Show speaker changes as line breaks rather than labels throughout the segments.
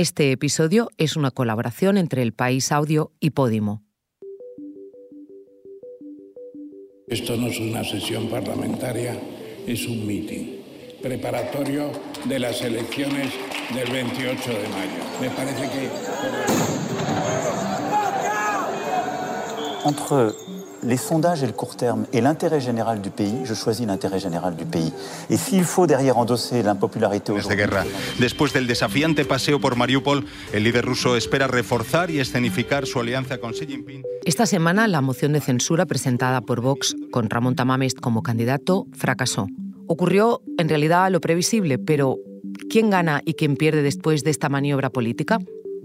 Este episodio es una colaboración entre El País Audio y Podimo.
Esto no es una sesión parlamentaria, es un meeting preparatorio de las elecciones del 28 de mayo. Me parece que...
Entre les sondages et le court terme et l'intérêt général du pays, je choisis l'intérêt général du pays. Et s'il faut derrière endosser l'impopularité
de guerra. Después del desafiante paseo por Mariupol, el líder ruso espera reforzar y escenificar su alianza con Xi Jinping.
Esta semana, la moción de censura presentada por Vox con Ramón Tamames como candidato fracasó. Ocurrió en realidad lo previsible, pero ¿quién gana y quién pierde después de esta maniobra política?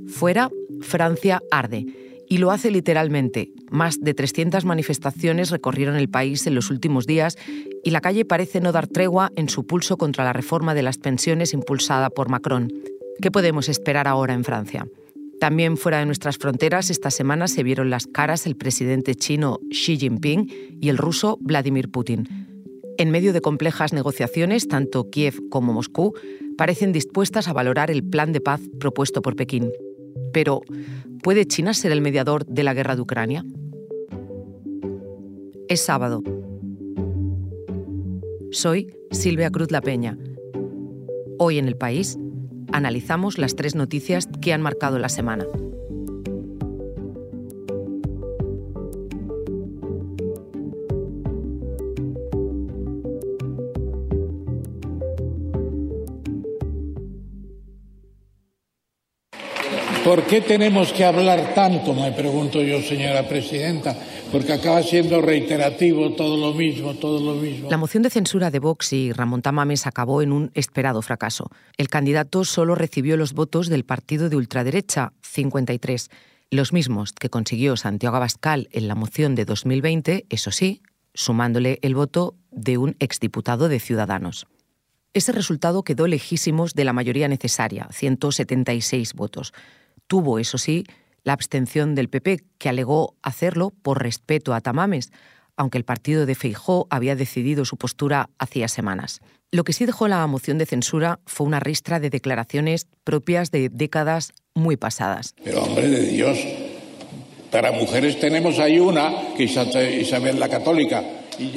Fuera, Francia arde y lo hace literalmente. Más de 300 manifestaciones recorrieron el país en los últimos días y la calle parece no dar tregua en su pulso contra la reforma de las pensiones impulsada por Macron. ¿Qué podemos esperar ahora en Francia? También fuera de nuestras fronteras, esta semana se vieron las caras el presidente chino Xi Jinping y el ruso Vladimir Putin. En medio de complejas negociaciones, tanto Kiev como Moscú parecen dispuestas a valorar el plan de paz propuesto por Pekín. Pero, ¿puede China ser el mediador de la guerra de Ucrania? Es sábado. Soy Silvia Cruz La Peña. Hoy en el país analizamos las tres noticias que han marcado la semana.
Qué tenemos que hablar tanto? Me pregunto yo, señora presidenta, porque acaba siendo reiterativo todo lo mismo, todo lo mismo.
La moción de censura de Vox y Ramón Tamames acabó en un esperado fracaso. El candidato solo recibió los votos del partido de ultraderecha, 53, los mismos que consiguió Santiago Abascal en la moción de 2020, eso sí, sumándole el voto de un exdiputado de Ciudadanos. Ese resultado quedó lejísimos de la mayoría necesaria, 176 votos. Tuvo, eso sí, la abstención del PP, que alegó hacerlo por respeto a Tamames, aunque el partido de Feijó había decidido su postura hacía semanas. Lo que sí dejó la moción de censura fue una ristra de declaraciones propias de décadas muy pasadas.
Pero hombre de Dios, para mujeres tenemos ahí una, que es Isabel la Católica.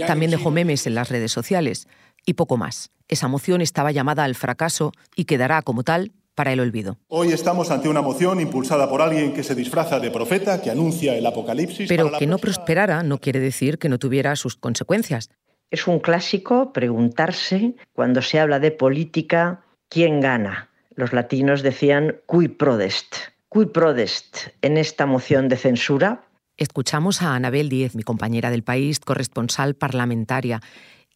También dejó memes en las redes sociales y poco más. Esa moción estaba llamada al fracaso y quedará como tal para el olvido.
Hoy estamos ante una moción impulsada por alguien que se disfraza de profeta, que anuncia el apocalipsis.
Pero que no prosperara no quiere decir que no tuviera sus consecuencias.
Es un clásico preguntarse, cuando se habla de política, ¿quién gana? Los latinos decían cui prodest. Cui prodest en esta moción de censura.
Escuchamos a Anabel Díez, mi compañera del país, corresponsal parlamentaria.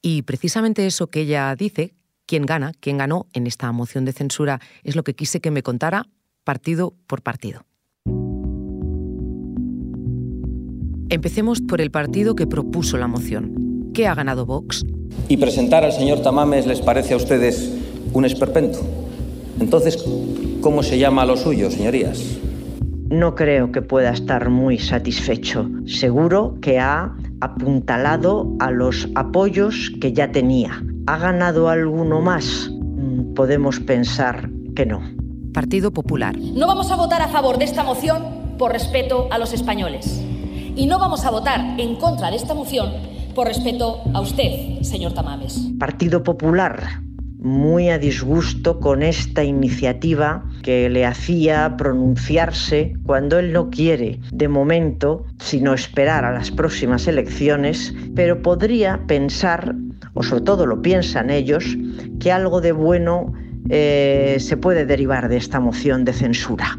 Y precisamente eso que ella dice, quién gana, quién ganó en esta moción de censura, es lo que quise que me contara partido por partido. Empecemos por el partido que propuso la moción. ¿Qué ha ganado Vox?
Y presentar al señor Tamames les parece a ustedes un esperpento. Entonces, ¿cómo se llama a lo suyo, señorías?
No creo que pueda estar muy satisfecho. Seguro que ha apuntalado a los apoyos que ya tenía ¿Ha ganado alguno más? Mm, podemos pensar que no.
Partido Popular.
No vamos a votar a favor de esta moción por respeto a los españoles. Y no vamos a votar en contra de esta moción por respeto a usted, señor Tamames.
Partido Popular muy a disgusto con esta iniciativa que le hacía pronunciarse cuando él no quiere, de momento, sino esperar a las próximas elecciones, pero podría pensar, o sobre todo lo piensan ellos, que algo de bueno eh, se puede derivar de esta moción de censura.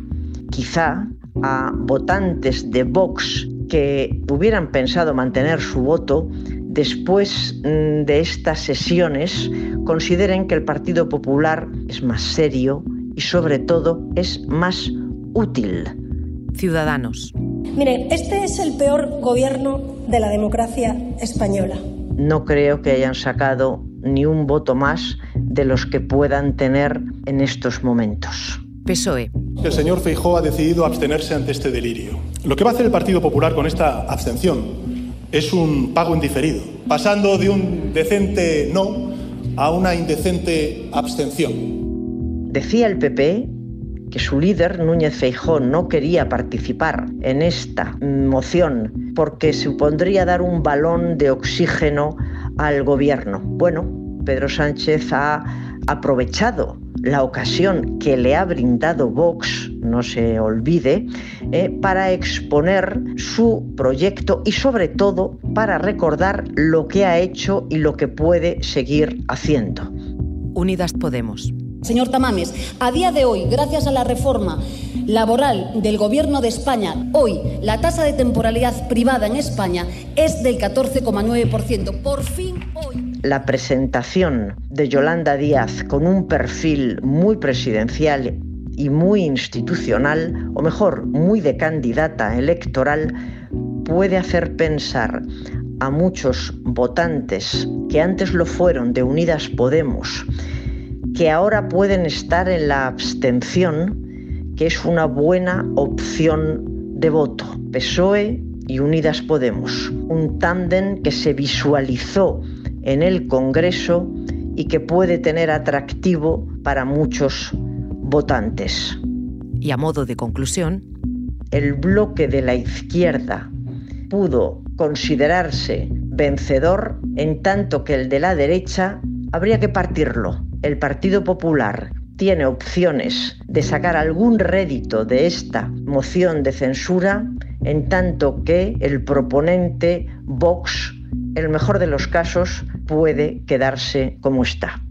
Quizá a votantes de Vox que hubieran pensado mantener su voto después mm, de estas sesiones consideren que el Partido Popular es más serio y sobre todo es más útil.
Ciudadanos.
Miren, este es el peor gobierno de la democracia española.
No creo que hayan sacado ni un voto más de los que puedan tener en estos momentos.
PSOE.
El señor Feijó ha decidido abstenerse ante este delirio. Lo que va a hacer el Partido Popular con esta abstención es un pago indiferido, pasando de un decente no a una indecente abstención.
Decía el PP que su líder, Núñez Feijó, no quería participar en esta moción porque supondría dar un balón de oxígeno al gobierno. Bueno, Pedro Sánchez ha aprovechado la ocasión que le ha brindado Vox, no se olvide, eh, para exponer su proyecto y sobre todo para recordar lo que ha hecho y lo que puede seguir haciendo.
Unidas Podemos.
Señor Tamames, a día de hoy, gracias a la reforma laboral del Gobierno de España, hoy la tasa de temporalidad privada en España es del 14,9%. Por fin hoy.
La presentación de Yolanda Díaz con un perfil muy presidencial y muy institucional, o mejor, muy de candidata electoral, puede hacer pensar a muchos votantes que antes lo fueron de Unidas Podemos, que ahora pueden estar en la abstención, que es una buena opción de voto. PSOE y Unidas Podemos, un tándem que se visualizó en el Congreso y que puede tener atractivo para muchos votantes.
Y a modo de conclusión,
el bloque de la izquierda pudo considerarse vencedor en tanto que el de la derecha habría que partirlo. El Partido Popular tiene opciones de sacar algún rédito de esta moción de censura, en tanto que el proponente Vox, el mejor de los casos, puede quedarse como está.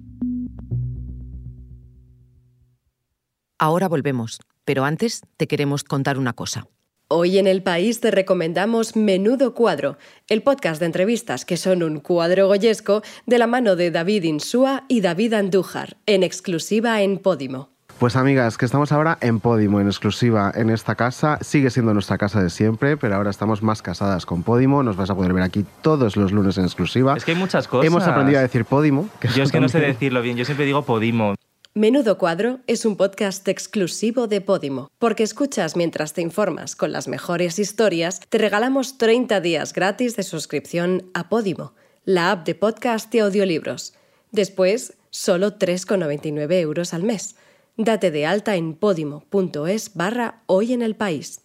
Ahora volvemos, pero antes te queremos contar una cosa.
Hoy en el país te recomendamos Menudo Cuadro, el podcast de entrevistas que son un cuadro goyesco de la mano de David Insúa y David Andújar, en exclusiva en Podimo.
Pues amigas, que estamos ahora en Podimo, en exclusiva en esta casa. Sigue siendo nuestra casa de siempre, pero ahora estamos más casadas con Podimo. Nos vas a poder ver aquí todos los lunes en exclusiva.
Es que hay muchas cosas.
Hemos aprendido a decir Podimo.
Yo es que no sé decirlo bien, yo siempre digo Podimo.
Menudo Cuadro es un podcast exclusivo de Podimo. Porque escuchas mientras te informas con las mejores historias, te regalamos 30 días gratis de suscripción a Podimo, la app de podcast y audiolibros. Después, solo 3,99 euros al mes. Date de alta en podimo.es barra hoy en el país.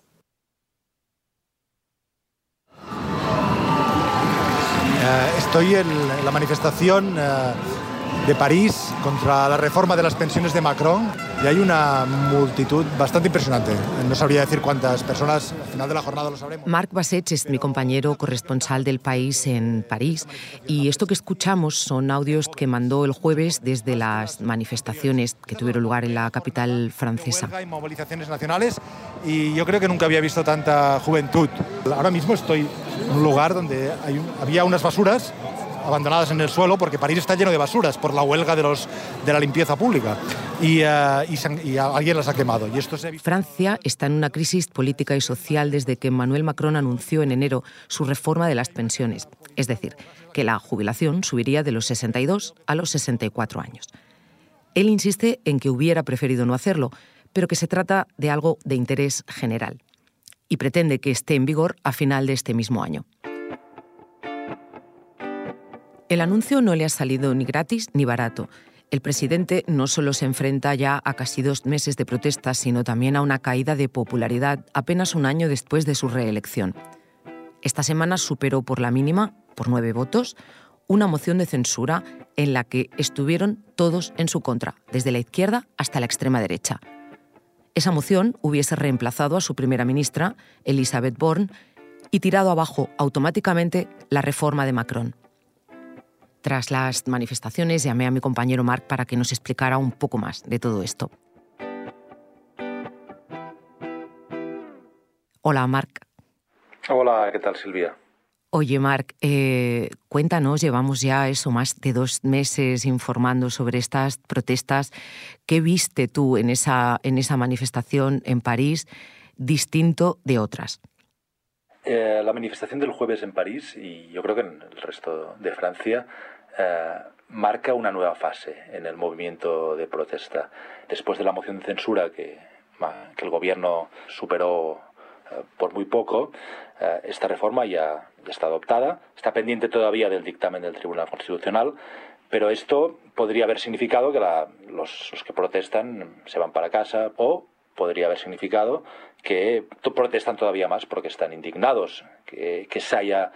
Eh, estoy en la manifestación eh, de París contra la reforma de las pensiones de Macron y hay una multitud bastante impresionante. No sabría decir cuántas personas, al final de la jornada lo sabremos.
Marc Basech es mi compañero corresponsal del país en París y esto que escuchamos son audios que mandó el jueves desde las manifestaciones que tuvieron lugar en la capital francesa.
Hay movilizaciones nacionales y yo creo que nunca había visto tanta juventud. Ahora mismo estoy en un lugar donde hay había unas basuras abandonadas en el suelo porque París está lleno de basuras por la huelga de, la limpieza pública y, y alguien las ha quemado. Y esto se...
Francia está en una crisis política y social desde que Emmanuel Macron anunció en enero su reforma de las pensiones, es decir, que la jubilación subiría de los 62 a los 64 años. Él insiste en que hubiera preferido no hacerlo, pero que se trata de algo de interés general y pretende que esté en vigor a final de este mismo año. El anuncio no le ha salido ni gratis ni barato. El presidente no solo se enfrenta ya a casi dos meses de protestas, sino también a una caída de popularidad apenas un año después de su reelección. Esta semana superó por la mínima, por nueve votos, una moción de censura en la que estuvieron todos en su contra, desde la izquierda hasta la extrema derecha. Esa moción hubiese reemplazado a su primera ministra, Elizabeth Borne, y tirado abajo automáticamente la reforma de Macron. Tras las manifestaciones llamé a mi compañero Marc para que nos explicara un poco más de todo esto. Hola, Marc.
Hola, ¿qué tal, Silvia?
Oye, Marc, eh, cuéntanos, llevamos ya eso más de dos meses informando sobre estas protestas. ¿Qué viste tú en esa, en esa manifestación en París distinto de otras?
Eh, la manifestación del jueves en París y yo creo que en el resto de Francia eh, marca una nueva fase en el movimiento de protesta. Después de la moción de censura que, que el gobierno superó eh, por muy poco, eh, esta reforma ya, está adoptada, está pendiente todavía del dictamen del Tribunal Constitucional, pero esto podría haber significado que los, los, que protestan se van para casa o podría haber significado que protestan todavía más porque están indignados, que, que se haya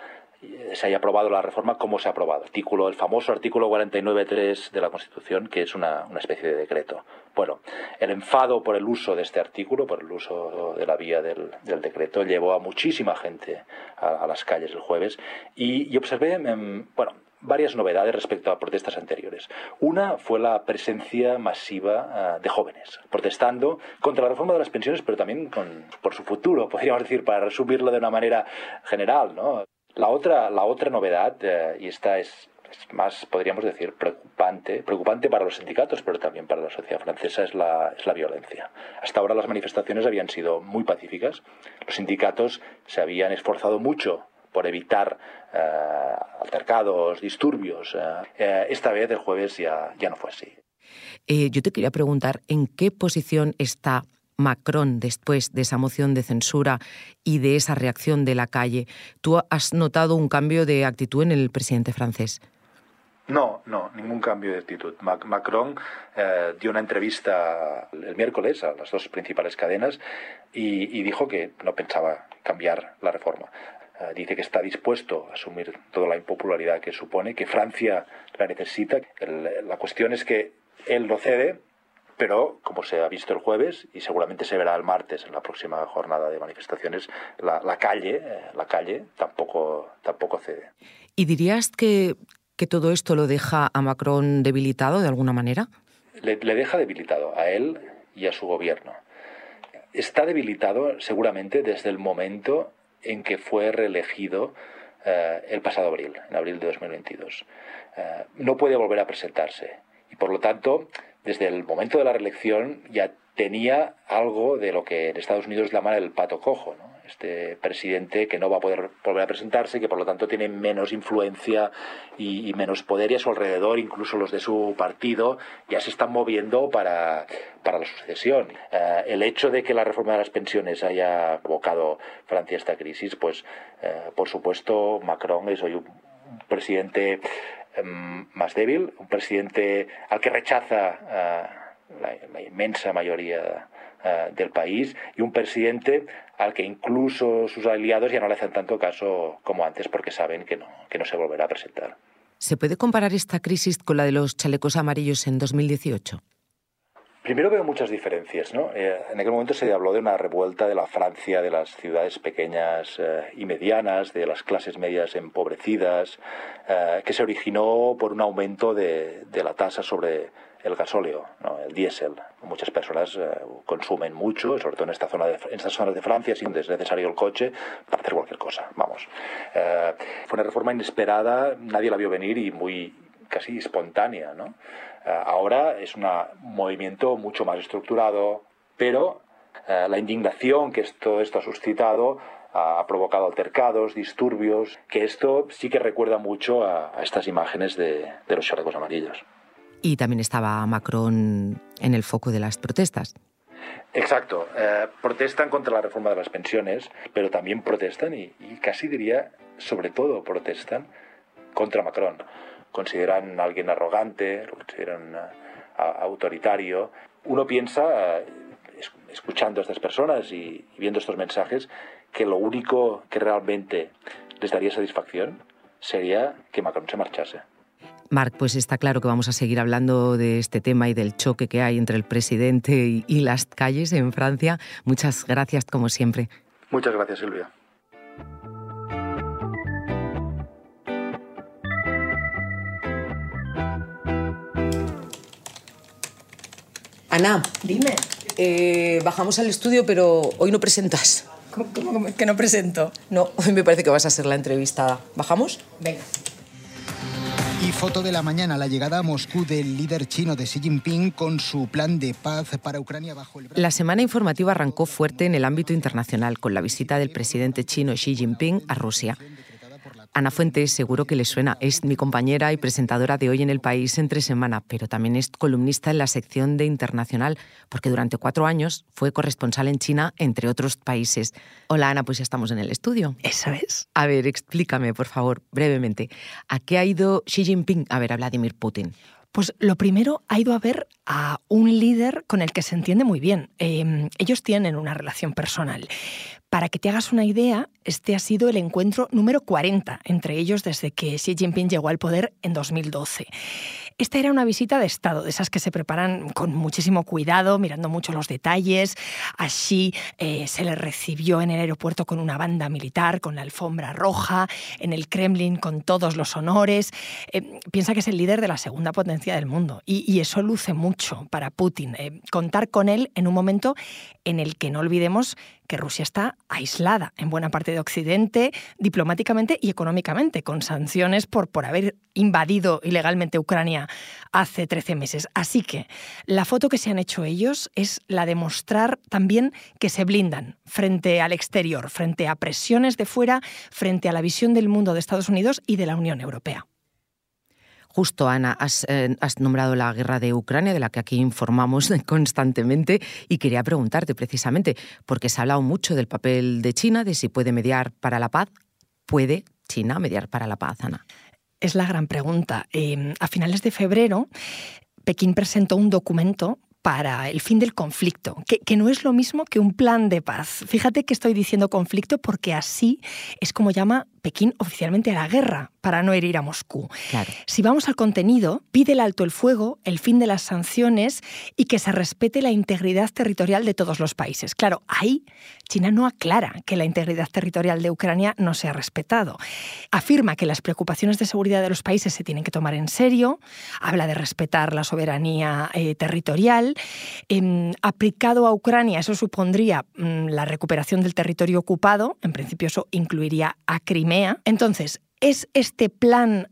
se haya aprobado la reforma como se ha aprobado. Artículo, el famoso artículo 49.3 de la Constitución, que es una, una, especie de decreto. Bueno, el enfado por el uso de este artículo, por el uso de la vía del, del decreto, llevó a muchísima gente a, las calles el jueves y, observé, em, bueno, varias novedades respecto a protestas anteriores. Una fue la presencia masiva uh, de jóvenes protestando contra la reforma de las pensiones, pero también con, por su futuro, podríamos decir, para resumirlo de una manera general, ¿no? La otra, la otra novedad, eh, y esta es, es, más, podríamos decir, preocupante, preocupante para los sindicatos, pero también para la sociedad francesa, es la, es la violencia. Hasta ahora las manifestaciones habían sido muy pacíficas. Los sindicatos se habían esforzado mucho por evitar eh, altercados, disturbios. Eh, esta vez, el jueves, ya, ya no fue así.
Yo te quería preguntar, ¿en qué posición está Macron después de esa moción de censura y de esa reacción de la calle. ¿Tú has notado un cambio de actitud en el presidente francés?
No, no, ningún cambio de actitud. Mac Macron eh, dio una entrevista el miércoles a las dos principales cadenas y, dijo que no pensaba cambiar la reforma. Uh, dice que está dispuesto a asumir toda la impopularidad que supone, que Francia la necesita. La cuestión es que él lo cede, pero como se ha visto el jueves y seguramente se verá el martes en la próxima jornada de manifestaciones, la, la calle, eh, la calle tampoco, tampoco cede.
¿Y dirías que, que, todo esto lo deja a Macron debilitado de alguna manera?
Le, le deja debilitado a él y a su gobierno. Está debilitado seguramente desde el momento en que fue reelegido eh, el pasado abril, en abril de 2022. Eh, no puede volver a presentarse y por lo tanto desde el momento de la reelección ya tenía algo de lo que en Estados Unidos llaman el pato cojo, ¿no? este presidente que no va a poder volver a presentarse, que por lo tanto tiene menos influencia y, menos poder y a su alrededor, incluso los de su partido, ya se están moviendo para, para la sucesión. Uh, el hecho de que la reforma de las pensiones haya provocado Francia esta crisis, pues uh, por supuesto Macron es hoy un presidente más débil, un presidente al que rechaza uh, la, inmensa mayoría uh, del país y un presidente al que incluso sus aliados ya no le hacen tanto caso como antes porque saben que no, que no se volverá a presentar.
¿Se puede comparar esta crisis con la de los chalecos amarillos en 2018?
Primero veo muchas diferencias. ¿no? Eh, en aquel momento se habló de una revuelta de la Francia, de las ciudades pequeñas eh, y medianas, de las clases medias empobrecidas, eh, que se originó por un aumento de, la tasa sobre el gasóleo, ¿no? el diésel. Muchas personas consumen mucho, sobre todo en, esta zona en estas zonas de Francia, sin es necesario el coche para hacer cualquier cosa. Vamos. fue una reforma inesperada, nadie la vio venir y muy casi espontánea. ¿no? Ahora es un movimiento mucho más estructurado, pero eh, la indignación que esto, esto ha suscitado ha provocado altercados, disturbios, que esto sí que recuerda mucho a, a estas imágenes de, de, los chalecos amarillos.
Y también estaba Macron en el foco de las protestas.
Exacto. Eh, protestan contra la reforma de las pensiones, pero también protestan y, y casi diría, sobre todo protestan contra Macron consideran a alguien arrogante, lo consideran uh, autoritario. Uno piensa, uh, escuchando a estas personas y, y viendo estos mensajes, que lo único que realmente les daría satisfacción sería que Macron se marchase.
Marc, pues está claro que vamos a seguir hablando de este tema y del choque que hay entre el presidente y, y las calles en Francia. Muchas gracias, como siempre.
Muchas gracias, Silvia.
Ana.
Dime.
Eh, bajamos al estudio, pero hoy no presentas.
¿Cómo, cómo que no presento?
No, hoy me parece que vas a ser la entrevistada. ¿Bajamos?
Venga.
Y foto de la mañana, la llegada a Moscú del líder chino de Xi Jinping con su plan de paz para Ucrania bajo el...
La semana informativa arrancó fuerte en el ámbito internacional con la visita del presidente chino Xi Jinping a Rusia. Ana Fuentes seguro que le suena. Es mi compañera y presentadora de Hoy en el País entre semana, pero también es columnista en la sección de Internacional, porque durante cuatro años fue corresponsal en China, entre otros países. Hola Ana, pues ya estamos en el estudio.
Eso es.
A ver, explícame, por favor, brevemente. ¿A qué ha ido Xi Jinping a ver a Vladimir Putin?
Pues lo primero ha ido a ver a un líder con el que se entiende muy bien. Em, ellos tienen una relación personal. Para que te hagas una idea, este ha sido el encuentro número 40 entre ellos desde que Xi Jinping llegó al poder en 2012. Esta era una visita de Estado, de esas que se preparan con muchísimo cuidado, mirando mucho los detalles. Así eh, se le recibió en el aeropuerto con una banda militar, con la alfombra roja, en el Kremlin con todos los honores. Eh, piensa que es el líder de la segunda potencia del mundo y, eso luce mucho para Putin. Eh, contar con él en un momento en el que no olvidemos que Rusia está aislada en buena parte de Occidente, diplomáticamente y económicamente, con sanciones por, por haber invadido ilegalmente Ucrania hace 13 meses. Así que la foto que se han hecho ellos es la de mostrar también que se blindan frente al exterior, frente a presiones de fuera, frente a la visión del mundo de Estados Unidos y de la Unión Europea.
Justo, Ana, eh, has, nombrado la guerra de Ucrania, de la que aquí informamos constantemente, y quería preguntarte precisamente, porque se ha hablado mucho del papel de China, de si puede mediar para la paz. ¿Puede China mediar para la paz, Ana?
Es la gran pregunta. Em, a finales de febrero, Pekín presentó un documento para el fin del conflicto, que, que, no es lo mismo que un plan de paz. Fíjate que estoy diciendo conflicto porque así es como llama Pekín oficialmente a la guerra para no herir a Moscú. Si vamos al contenido, pide el alto el fuego, el fin de las sanciones y que se respete la integridad territorial de todos los países. Claro, ahí China no aclara que la integridad territorial de Ucrania no sea respetado. Afirma que las preocupaciones de seguridad de los países se tienen que tomar en serio, habla de respetar la soberanía eh, territorial. Em, aplicado a Ucrania, eso supondría mm, la recuperación del territorio ocupado, en principio eso incluiría a Crimea entonces, ¿es este plan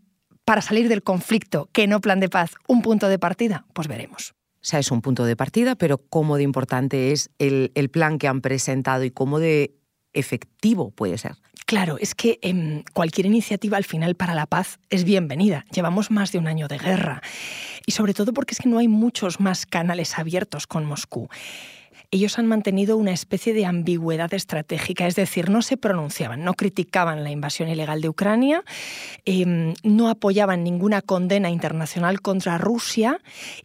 para salir del conflicto, que no plan de paz, un punto de partida? Pues veremos.
O sea, es un punto de partida, pero cómo de importante es el, plan que han presentado y cómo de efectivo puede ser.
Claro, es que em, cualquier iniciativa al final para la paz es bienvenida. Llevamos más de un año de guerra y sobre todo porque es que no hay muchos más canales abiertos con Moscú ellos han mantenido una especie de ambigüedad estratégica, es decir, no se pronunciaban, no criticaban la invasión ilegal de Ucrania, em, no apoyaban ninguna condena internacional contra Rusia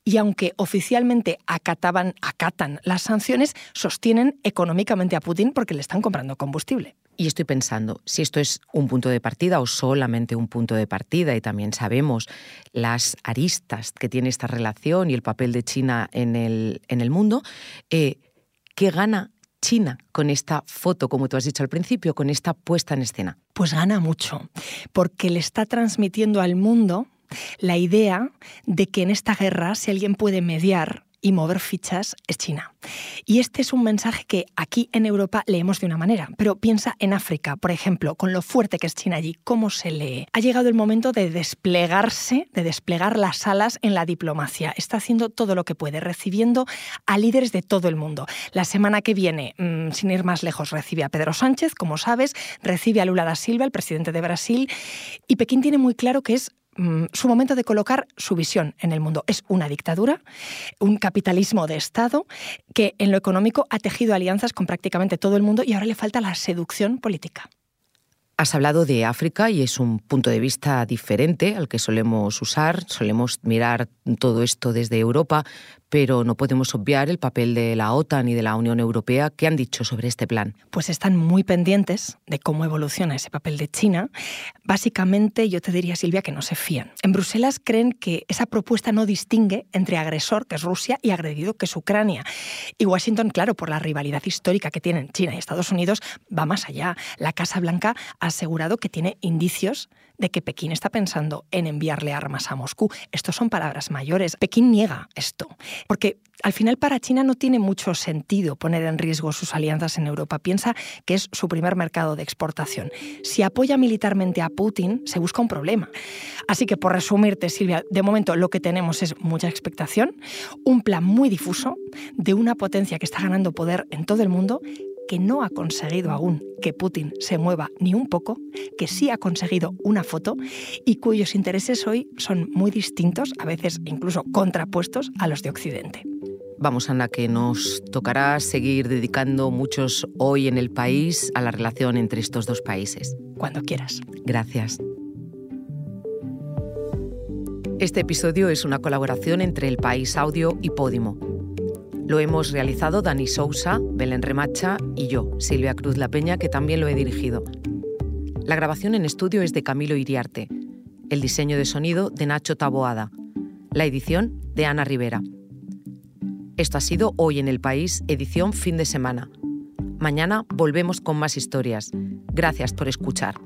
y aunque oficialmente acataban, acatan las sanciones, sostienen económicamente a Putin porque le están comprando combustible.
Y estoy pensando, si esto es un punto de partida o solamente un punto de partida, y también sabemos las aristas que tiene esta relación y el papel de China en el, en el mundo, eh, ¿Qué gana China con esta foto, como tú has dicho al principio, con esta puesta en escena?
Pues gana mucho, porque le está transmitiendo al mundo la idea de que en esta guerra, si alguien puede mediar, y mover fichas es China. Y este es un mensaje que aquí en Europa leemos de una manera, pero piensa en África, por ejemplo, con lo fuerte que es China allí, cómo se lee. Ha llegado el momento de desplegarse, de desplegar las alas en la diplomacia. Está haciendo todo lo que puede, recibiendo a líderes de todo el mundo. La semana que viene, mm, sin ir más lejos, recibe a Pedro Sánchez, como sabes, recibe a Lula da Silva, el presidente de Brasil, y Pekín tiene muy claro que es Mm, su momento de colocar su visión en el mundo. Es una dictadura, un capitalismo de Estado que en lo económico ha tejido alianzas con prácticamente todo el mundo y ahora le falta la seducción política.
Has hablado de África y es un punto de vista diferente al que solemos usar. Solemos mirar todo esto desde Europa, pero no podemos obviar el papel de la OTAN y de la Unión Europea. ¿Qué han dicho sobre este plan?
Pues están muy pendientes de cómo evoluciona ese papel de China. Básicamente, yo te diría, Silvia, que no se fían. En Bruselas creen que esa propuesta no distingue entre agresor, que es Rusia, y agredido, que es Ucrania. Y Washington, claro, por la rivalidad histórica que tienen China y Estados Unidos, va más allá. La Casa Blanca asegurado que tiene indicios de que Pekín está pensando en enviarle armas a Moscú. Estos son palabras mayores. Pekín niega esto, porque al final para China no tiene mucho sentido poner en riesgo sus alianzas en Europa. Piensa que es su primer mercado de exportación. Si apoya militarmente a Putin, se busca un problema. Así que por resumirte, Silvia, de momento lo que tenemos es mucha expectación, un plan muy difuso de una potencia que está ganando poder en todo el mundo que no ha conseguido aún que Putin se mueva ni un poco, que sí ha conseguido una foto y cuyos intereses hoy son muy distintos, a veces incluso contrapuestos a los de Occidente.
Vamos, Ana, que nos tocará seguir dedicando muchos hoy en el país a la relación entre estos dos países.
Cuando quieras.
Gracias. Este episodio es una colaboración entre El País Audio y Podimo. Lo hemos realizado Dani Sousa, Belén Remacha y yo, Silvia Cruz La Peña, que también lo he dirigido. La grabación en estudio es de Camilo Iriarte, el diseño de sonido de Nacho Taboada, la edición de Ana Rivera. Esto ha sido Hoy en el País, edición fin de semana. Mañana volvemos con más historias. Gracias por escuchar.